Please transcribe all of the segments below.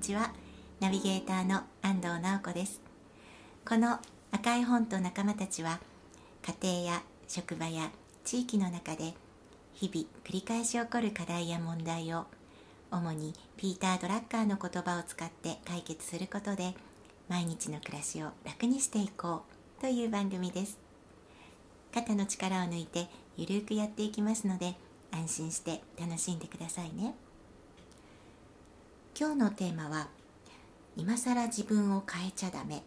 ちは。ナビゲーターの安藤直子です。この赤い本と仲間たちは家庭や職場や地域の中で日々繰り返し起こる課題や問題を主にピーター・ドラッカーの言葉を使って解決することで毎日の暮らしを楽にしていこうという番組です。肩の力を抜いてゆるくやっていきますので安心して楽しんでくださいね。今日のテーマは今更自分を変えちゃダメ。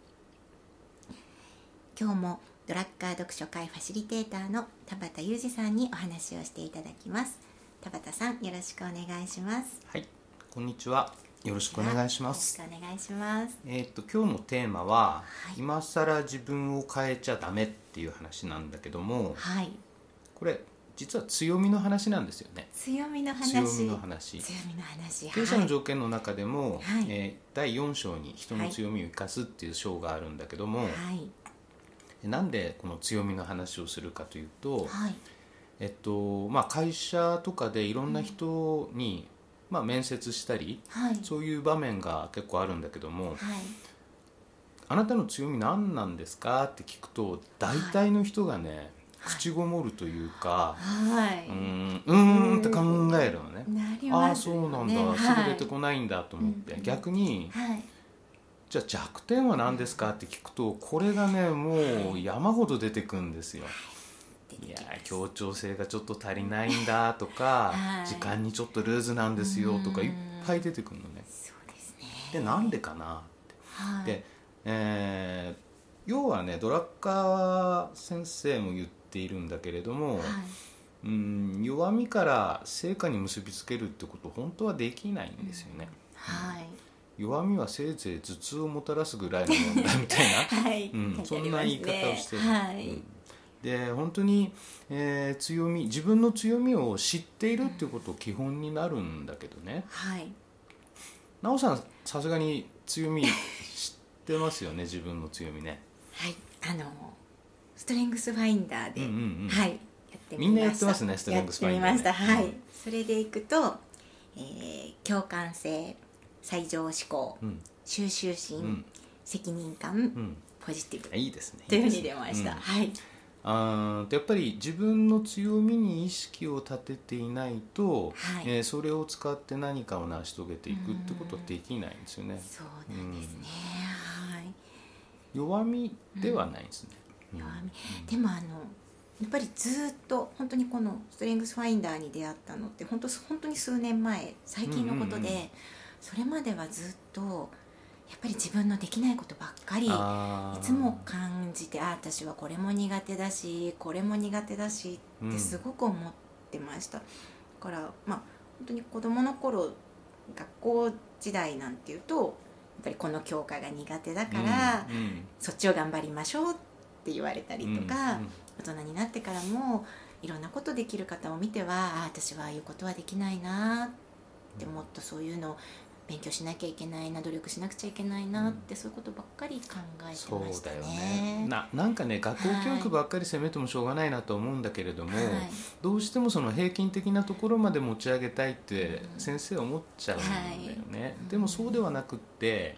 今日もドラッカー読書会ファシリテーターの田畑裕二さんにお話をしていただきます。田畑さんよろしくお願いします。はい、こんにちは。よろしくお願いします。よろしくお願いします。えーっと今日のテーマは、はい。今更自分を変えちゃダメっていう話なんだけども、はい。これ実は強みの話なんですよね。強みの話。強みの話。強みの話。経営者のはい条件の中でも、はい。えー第4章に人の強みを生かすっていう章があるんだけども、はい。なんでこの強みの話をするかというと、はい。えっとまあ、会社とかでいろんな人に、まあ、面接したりはい。そういう場面が結構あるんだけども、はい。あなたの強み何なんですかって聞くと大体の人がね、はい口ごもるというか、はうーんうーんって考えるのね。い、なりああそうなんだ、ねすぐ出てこないんだと思って、うん。逆にはい。じゃあ弱点は何ですかって聞くとこれがねもう山ほど出てくるんですよ。い。やー協調性がちょっと足りないんだとか、はい。時間にちょっとルーズなんですよとかうん。いっぱい出てくるのね。そうですね。でなんでかなはい。で、えー要はねドラッカー先生も言っているんだけれども、はい。うん弱みから成果に結びつけるってこと本当はできないんですよね、はい。弱みはせいぜい頭痛をもたらすぐらいの問題みたいな。はい、うん、そんな言い方をしてる、はい、うん。で本当に、えー強み自分の強みを知っているっていうこと基本になるんだけどね。はい。奈緒さんさすがに強み知ってますよね？自分の強みね。はい。あのストレングスファインダーで、うんうんうん。はいやってみました。みんなやってますねストレングスファインダーね。やってみました。はい、うん。それでいくと、えー共感性最上志向うん。収集心、うん。責任感、うん。ポジティブ。いいですね。というふうに出ました、うん。はい。あーやっぱり自分の強みに意識を立てていないと、はい。えーそれを使って何かを成し遂げていくってことはできないんですよね。そうなんですね、はい。弱みではないですね、うん弱み。でもあのやっぱりずっと本当にこのストレングスファインダーに出会ったのって本当本当に数年前最近のことで、うんうんうん。それまではずっとやっぱり自分のできないことばっかりいつも感じてあ私はこれも苦手だしこれも苦手だしってすごく思ってました、だからまあ本当に子供の頃学校時代なんていうとやっぱりこの教科が苦手だから、うんうん。そっちを頑張りましょうって言われたりとか、うん大人になってからもいろんなことできる方を見てはあ私はああいうことはできないなってもっとそういうのを勉強しなきゃいけないな努力しなくちゃいけないなって、そういうことばっかり考えてそうましただよね。ね。ななんかね学校教育ばっかり責めてもしょうがないなと思うんだけれども、はい。どうしてもその平均的なところまで持ち上げたいって先生は思っちゃうんだよね、はい。でもそうではなくって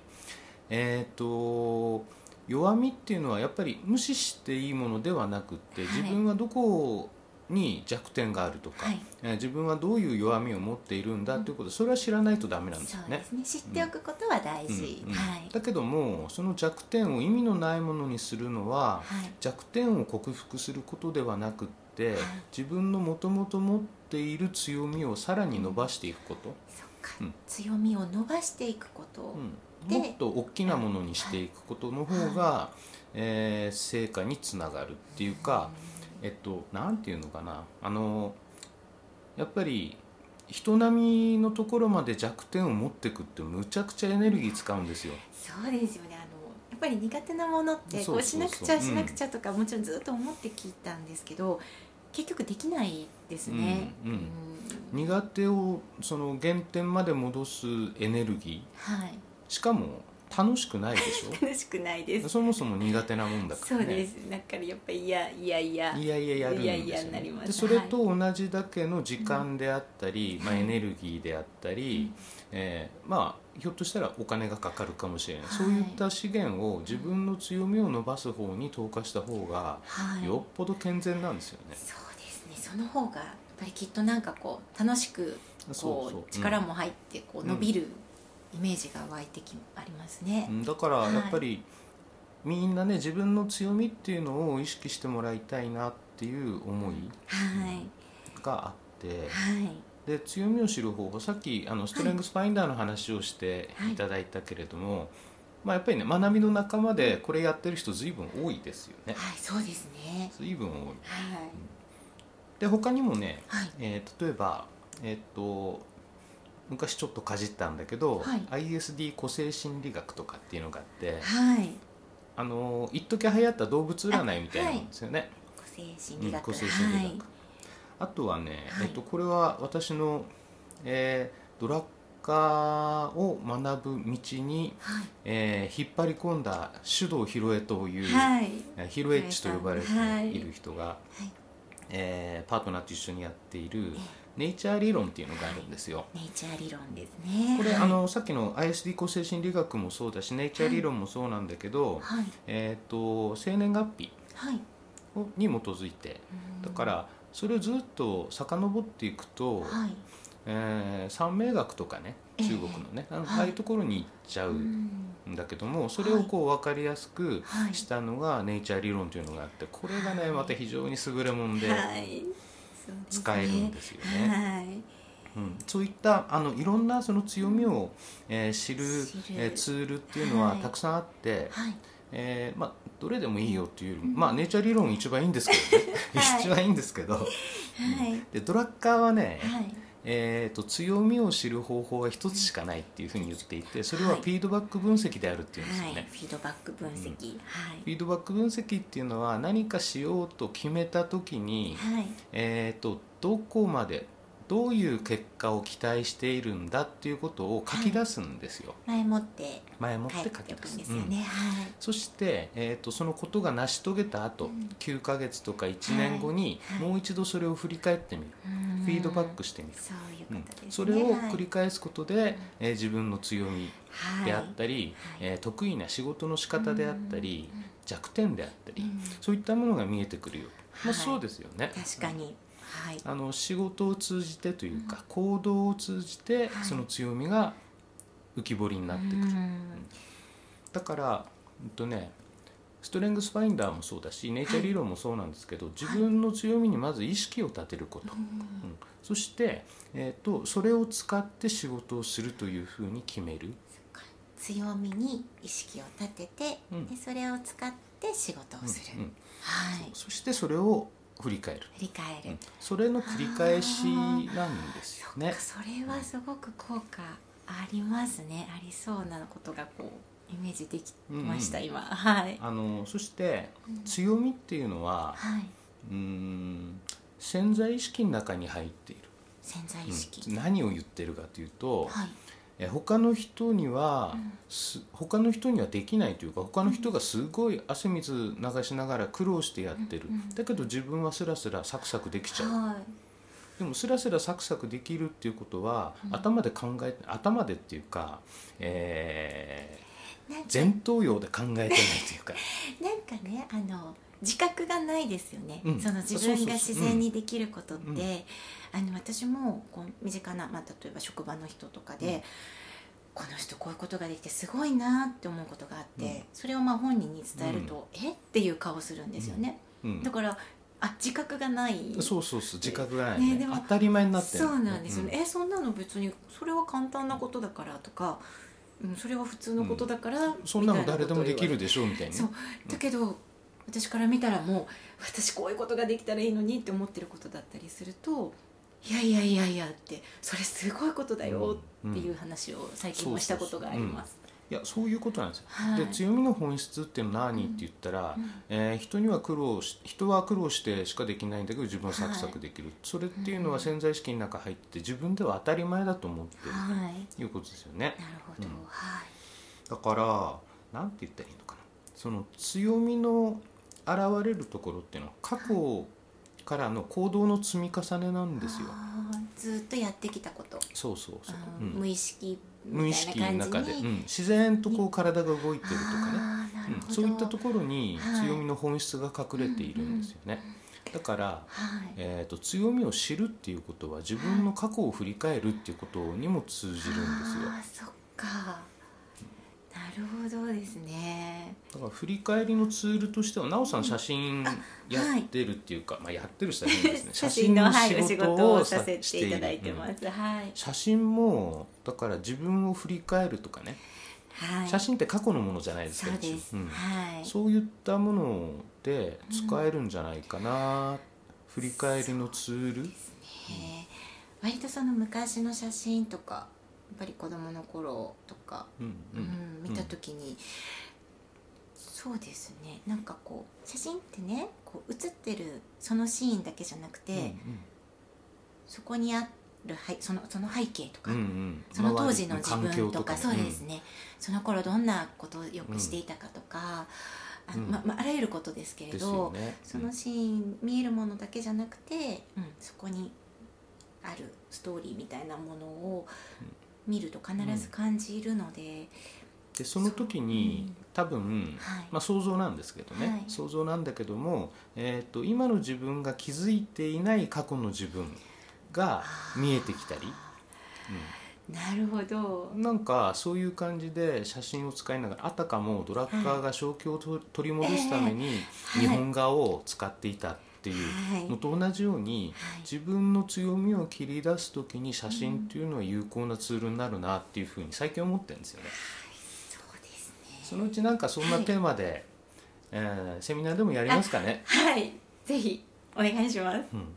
えっ、と弱みっていうのはやっぱり無視していいものではなくってはい。自分はどこに弱点があるとか、はい。えー自分はどういう弱みを持っているんだということそれは知らないとダメなんですよね。ね。知っておくことは大事、うん。うん。はい。だけどもその弱点を意味のないものにするのははい。弱点を克服することではなくって、はい。自分のもともと持っている強みをさらに伸ばしていくこと、そっか、うん強みを伸ばしていくこと、うん、でもっと大きなものにしていくことの方が、えー成果につながるっていうか、えっとなんていうのかな。あのやっぱり人並みのところまで弱点を持っていくってむちゃくちゃエネルギー使うんですよ。そうですよね。あのやっぱり苦手なものってこうしなくちゃしなくちゃとか、もちろんずっと思って聞いたんですけど結局できないですね。うん。うん。苦手をその原点まで戻すエネルギー。はいしかも楽しくないでしょ？楽しくないです。そもそも苦手なもんだからね。そうです。だからやっぱいやいやいや。いやいややるんですよ、ね、いやいやになります。でそれと同じだけの時間であったり、まあ、はいエネルギーであったり、えーまあひょっとしたらお金がかかるかもしれない、はい。そういった資源を自分の強みを伸ばす方に投下した方がはい。よっぽど健全なんですよね、そうですね。その方がやっぱりきっとなんかこう楽しくこそう力も入ってこう伸びるイメージが湧いてきありますね。う、んだからやっぱり、みんなね自分の強みっていうのを意識してもらいたいなっていう思いはい。があって、はい。で強みを知る方法さっきあのストレングスファインダーの話をしてはい。いただいたけれども、まあ、やっぱりね学びの仲間でこれやってる人随分多いですよね。はいそうですね。随分多い。はい。で他にもね、はい。えー例えばえっ、と昔ちょっとかじったんだけど、はい。ISD 個性心理学とかっていうのがあってはい。あの一時流行った動物占いみたいなもんですよね、個性心理学、うん個性心理学、はい。あとはね、はい。えっと、これは私の、えードラッカーを学ぶ道に、はい。えー引っ張り込んだ手動ヒロエという、はい。えーヒロエッチと呼ばれてはい。いる人が、はいえーパートナーと一緒にやっているネイチャー理論っていうのがあるんですよ。ネイチャー理論ですね。これ、はい。あのさっきの ISD 個性心理学もそうだしネイチャー理論もそうなんだけど、はい。えー、と生年月日はい。をに基づいて。だからそれをずっと遡っていくと、はい。えー三名学とかねええ中国のね、あのはいああいうところに行っちゃううんんだけどもそれをこう分かりやすくはい。したのがネイチャー理論というのがあってこれがねまた非常に優れもんで、使えるんですよね。はい。うん、そういったあのいろんなその強みを、えー知るえーツールっていうのははい。たくさんあって、はい。えーまあ、どれでもいいよっていうよりも、まあ、ネイチャー理論一番いいんですけどね、はい。一番いいんですけど。はい。でドラッカーはね、はいえー、と強みを知る方法は一つしかないっていうふうに言っていてそれははいフィードバック分析であるっていうんですよね、はい、フィードバック分析、フィードバック分析っていうのは何かしようと決めた時に、はいはい。えー、とどこまでどういう結果を期待しているんだっていうことを書き出すんですよ、前もって前もって書き出すんですようんね、はい。そして、えー、とそのことが成し遂げた後、うん。9ヶ月とか1年後に、はい。はいもう一度それを振り返ってみる、フィードバックしてみる、そういううんことですね、それをはい繰り返すことで、えー自分の強みはい。であったり、はい。えー得意な仕事の仕方であったり、うん。弱点であったり、うん。そういったものが見えてくるよ、まあ、はい。そうですよね。確かにはい。あの仕事を通じてというか、行動を通じてはい。その強みが浮き彫りになってくる、うん。だから、うんとね、ストレングスファインダーもそうだしネイチャー理論もそうなんですけど、自分の強みにまず意識を立てること、うん。そして、えー、とそれを使って仕事をするというふうに決める、強みに意識を立てて、うん。でそれを使って仕事をする、うんうん。はい。そしてそれを振り返る、振り返る、うん。それの繰り返しなんですよね。それはすごく効果ありますね。ありそうなことがこうイメージできました、うん。今。はい。あのそしてうん。強みっていうのははい。うーん潜在意識の中に入っている、潜在意識、うん。何を言ってるかというと、はいえ他の人には、うん。す他の人にはできないというか他の人がすごい汗水流しながら苦労してやってる、うんうんだけど自分はスラスラサクサクできちゃう、はい。でもスラスラサクサクできるっていうことは、うん。頭で考え頭でっていうか、えー前頭葉で考えてないというか。なんかねあの自覚がないですよね、うん。その自分が自然にできることって、そうそうあの私もこう身近な、まあ、例えば職場の人とかで、うん。この人こういうことができてすごいなって思うことがあって、うん。それをまあ本人に伝えると、え？っていう顔するんですよね、うん。だからあ自覚がない。そうそうそう自覚がないね。ねでも当たり前になってる。そうなんですよね、えそんなの別にそれは簡単なことだからとか、うん、それは普通のことだから、うん。そんなの誰でもできるでしょうみたいなそう。だけど、私から見たらもう私こういうことができたらいいのにって思ってることだったりするといやいやいやいやってそれすごいことだよっていう話を最近もしたことがあります。いやそういうことなんですよ、はい。で強みの本質っていうのは何って言ったら、うん。えー人には苦労し人は苦労してしかできないんだけど自分はサクサクできる、それっていうのは潜在意識の中入って自分では当たり前だと思ってる、はい。いうことですよね。なるほど、うん。はい。だからなんて言ったらいいのかな。その強みの現れるところっていうのは過去からの行動の積み重ねなんですよ。ずっとやってきたこと。そうそうそう。あ、うん。ー無意識無意識みたいなの中で、うん、自然とこう体が動いてるとかね、うん、そういったところにはい。強みの本質が隠れているんですよね、だから、はい。えー、と強みを知るっていうことは自分の過去を振り返るっていうことにも通じるんですよ。あーそっか。なるほどですね。だから振り返りのツールとしては奈緒さん写真あやってるっていうか、まあ、やってる人は変ですね。写真の仕事をささせていただいてまうんす。はい。写真もだから自分を振り返るとかね、はい。写真って過去のものじゃないですかそうです、うん。はい。そういったもので使えるんじゃないかな、振り返りのツール。えー割とその昔の写真とかぱり子供の頃とか、うんううんん見た時に、そうですね。なんかこう写真ってねこう写ってるそのシーンだけじゃなくて、うんそこにあるはいそのその背景とか、うんうん。その当時の自分とかね。そうですね、その頃どんなことをよくしていたかとか、あうん。ままあらゆることですけれど、よね。そのシーン見えるものだけじゃなくて、うん、そこにあるストーリーみたいなものを見ると必ず感じるので、でその時に多分、はい。まあ、想像なんですけどね、はい。想像なんだけども、えー、と今の自分が気づいていない過去の自分が見えてきたり、なるほど。うんなんかそういう感じで写真を使いながらあたかもドラッカーが正気をと取り戻すためにええ日本画を使っていたっていうはい。のと同じようにはい。自分の強みを切り出す時に写真っていうのは有効なツールになるなっていうふうに最近思ってるんですよね。そのうちなんかそんなテーマで、えーセミナーでもやりますかね？はい。ぜひお願いします。うん。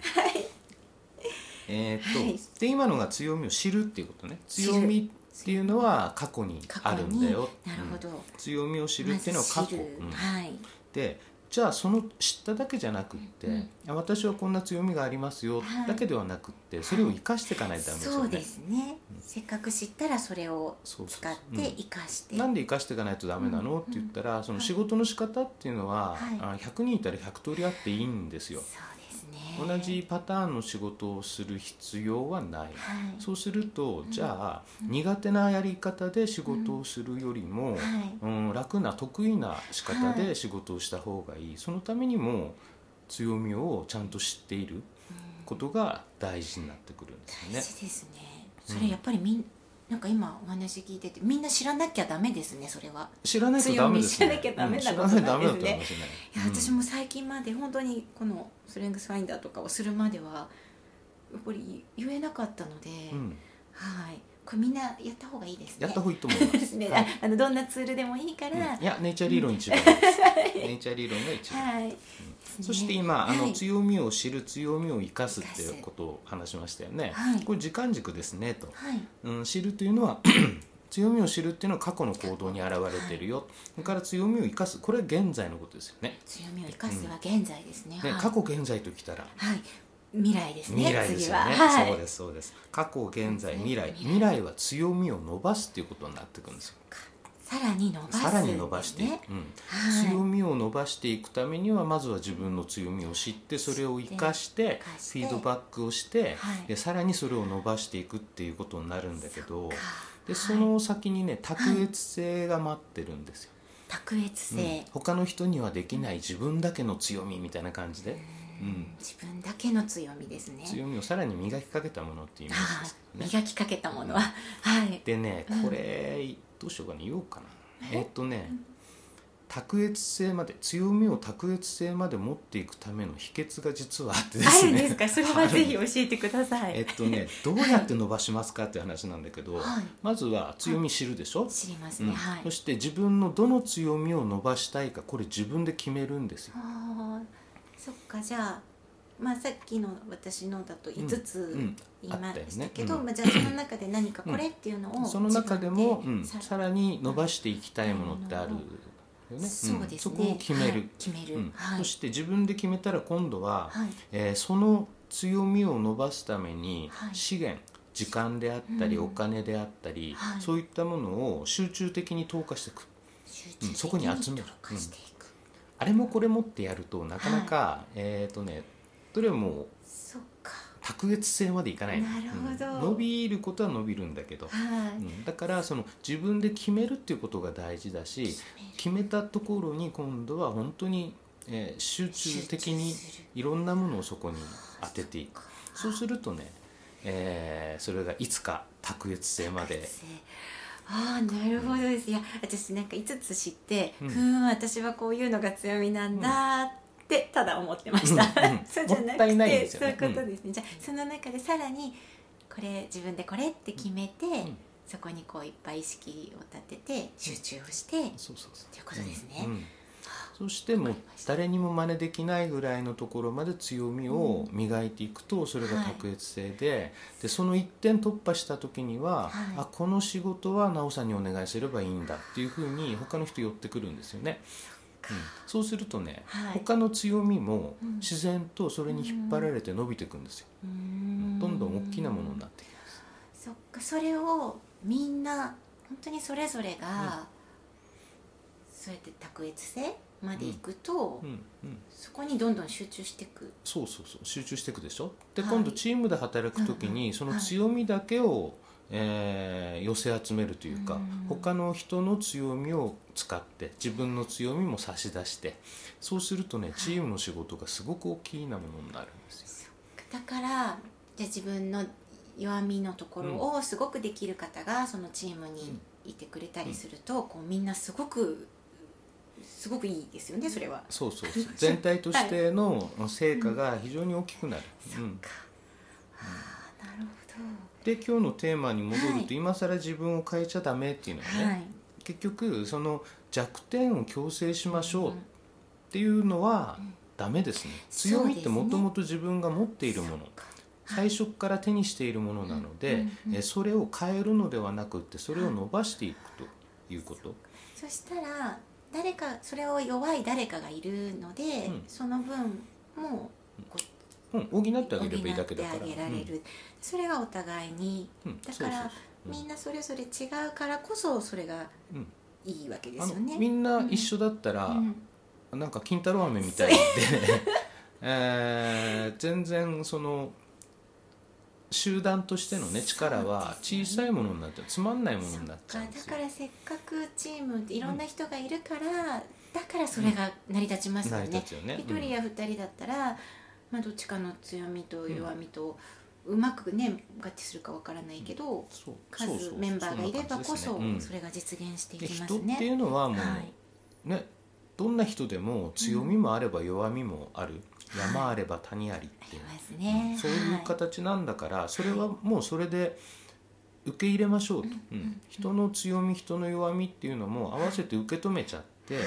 えーっと、はい。で今のが強みを知るっていうことね。強みっていうのは過去にあるんだよ。なるほど、うん。強みを知るっていうのは過去、まうん。はい。でじゃあその知っただけじゃなくって、うん。あ私はこんな強みがありますよ、はい。だけではなくってそれを生かしていかないとダメですよね、そうですね、せっかく知ったらそれを使って生かして、なんで生かしていかないとダメなの、うん。って言ったらその仕事の仕方っていうのは、はい。あ100人いたら100通りあっていいんですよ。そうですね同じパターンの仕事をする必要はない、はい。そうするとじゃあ、苦手なやり方で仕事をするよりも、はい。うん、楽な得意な仕方で仕事をした方がいい、そのためにも強みをちゃんと知っていることが大事になってくるんですよね。大。事ですね。それやっぱりみんなんか今お話聞いててみんな知らなきゃダメですねそれは。知らないとダメですね。強み知らなきゃダメなうんことなんですね。と思いや私も最近まで本当にこのストレングスファインダーとかをするまではやっぱり言えなかったので、うん、うん。はいこれみんなやった方がいいですね。やった方がいいと思いま。です。す ね、はい。ああのどんなツールでもいいから、うん。いやネイチャー理論一番。です。ネイチャー理論が一番。はい、そして今、あのはい。強みを知る強みを生かすっていうことを話しましたよね。はい。これ時間軸ですねと。はい。うん、知るというのは 強みを知るっていうのは過去の行動に現れているよ、それから強みを生かす。これは現在のことですよね。強みを生かすは現在ですね、ではい、過去現在ときたら。はい未来ですね未来です次よね、は。はい。そうですそうです。過去現在未来。未来。は強みを伸ばすっていうことになってくるんですよ。さらに伸ばすさらに伸ばしていく、ねうん。はい。強みを伸ばしていくためにはまずは自分の強みを知ってそれを生かしてフィードバックをして、はい。でさらにそれを伸ばしていくっていうことになるんだけどか。でその先にね卓越性が待ってるんですよ、卓越性、うん。他の人にはできない自分だけの強みみたいな感じで、うん。自分だけの強みですね。強みをさらに磨きかけたものっていうイメね。磨きかけたものは、はい。でねこれどうしようかな。言おうかな。えっとね卓越性まで強みを卓越性まで持っていくための秘訣が実はあってですね。あるんですか？それはぜひ教えてください。えっとねどうやって伸ばしますかっていう話なんだけど、はい。まずは強み知るでしょ、知りますね、うん。はい。そして自分のどの強みを伸ばしたいかこれ自分で決めるんですよ。そっかじゃあまあさっきの私のだと5つうん言いましたけど、うん。まあ、じゃあその中で何かこれっていうのをその中でも、さらに伸ばしていきたいものってあるよね、そうですね、んそこを決める、はい。決める、うん。はい。そして自分で決めたら今度は、はい。えーその強みを伸ばすためにはい。資源時間であったり、うん。お金であったり、はい。そういったものを集中的に投下していく。集うん。そこに集める。投下していく、あれもこれもってやるとなかなか、えっ、とねどれも卓越性までいかない。のなるほど。うん。伸びることは伸びるんだけど、はい、うん。だからその自分で決めるっていうことが大事だし決めたところに今度は本当に、えー集中的にいろんなものをそこに当てていく。そうするとね、えーそれがいつか卓越性までああなるほどです。いや私なんか5つ知って、ううんん、私はこういうのが強みなんだってただ思ってました、うんうん そうじゃなくていないんですよね。そういうことですね、じゃあその中でさらにこれ自分でこれって決めて、ん。そこにこういっぱい意識を立てて集中をして、そうそうそう。ということですね。うん。うんそしてもう誰にも真似できないぐらいのところまで強みを磨いていくとそれが卓越性で,、でその一点突破した時には、はい。あこの仕事は奈緒さんにお願いすればいいんだっていうふうに他の人寄ってくるんですよね。うん。そうするとね、はい。他の強みもうん。自然とそれに引っ張られて伸びていくんですよ、うーん。どんどん大きなものになってきます。そっかそれをみんな本当にそれぞれが、そうやって卓越性までいくと、うんうんそこにどんどん集中していく。そうそうそう集中していくでしょ？で、はい。今度チームで働く時にその強みだけを、えー寄せ集めるというか、うん他の人の強みを使って自分の強みも差し出してそうするとねチームの仕事がすごく大きなものになるんですよ。だからじゃあ自分の弱みのところをすごくできる方がそのチームにいてくれたりすると、こうみんなすごくすごくいいですよねそれは。そうそうそう。全体としての成果が非常に大きくなる。うん。か。ああなるで今日のテーマに戻ると、はい。今更自分を変えちゃダメっていうのはね、ほどはい。結局その弱点を強制しましょうっうん。ていうのはうん。ダメですね、そうですね。強みってもともと自分が持っているもの。最初から手にしているものなので、うんうんうん。えそれを変えるのではなくってそれを伸ばしていくということ、そしたら誰かそれを弱い誰かがいるので、うん。その分もこうん、補ってあげればいいだけだから。ってあげられる、それがお互いに。うん。うんだからみんなそれぞれ違うからこそそれがうん。いいわけですよね。みんな一緒だったら、うん。なんか金太郎飴みたいで、えー全然その集団としてのね力は小さいものになっちゃう。つまんないものになっちゃう。だからせっかくチームいろんな人がいるから、だからそれが成り立ちますよね。立つよね。一、人や二人だったら、まあ、どっちかの強みと弱みと、うまくね合致するかわからないけど、そう数そう。そうメンバーがいればこそそれが実現していできますね。人っていうのはもう、はい。ねどんな人でも強みもあれば弱みもある、はい山あれば谷ありっていう。そういう形なんだから、それはもうそれで受け入れましょうと、うん。人の強み人の弱みっていうのも合わせて受け止めちゃって、はい、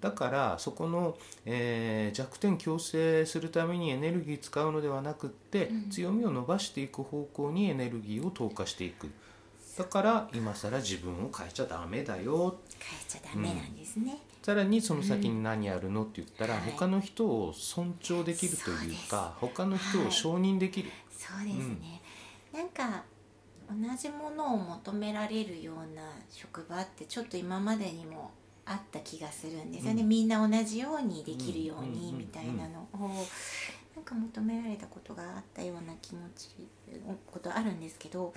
だからそこの、えー弱点強制するためにエネルギー使うのではなくって、うん。強みを伸ばしていく方向にエネルギーを投下していくだから今更自分を変えちゃダメだよ。変えちゃダメなんですね。さらにその先に何やるのって言ったら、はい他の人を尊重できるというか他の人を承認できる、そうですね、なんか同じものを求められるような職場ってちょっと今までにもあった気がするんですよね、うん。みんな同じようにできるよううんうんにみたいなのをなんか求められたことがあったような気持ちことあるんですけど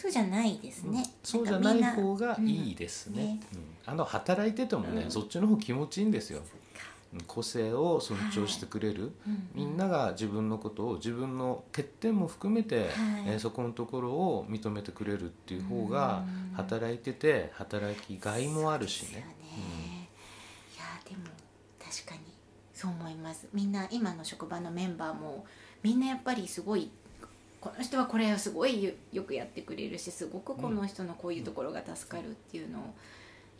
そうじゃないですね、そうじゃない方がいいですね,、うんね。うん。あの働いててもね、うん。そっちの方気持ちいいんですよ。うん。個性を尊重してくれる、うんみんなが自分のことを自分の欠点も含めて、えーそこのところを認めてくれるっていう方がうん。働いてて働きがいもあるしね。そうですよね。いやでも確かにそう思います。みんな今の職場のメンバーもみんなやっぱりすごいこの人はこれをすごいよよくやってくれるしすごくこの人のこういうところが助かるっていうのを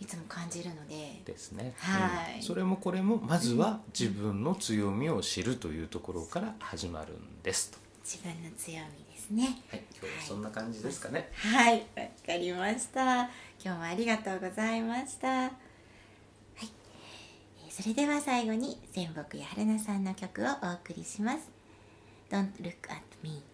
いつも感じるので、ですね、はい。うん。それもこれもまずは自分の強みを知るというところから始まるんですと、自分の強みですね。はい、今日はそんな感じですかね、はい。わかりました。今日もありがとうございました。はい。えーそれでは最後に仙北や春菜さんの曲をお送りします。Don't look at me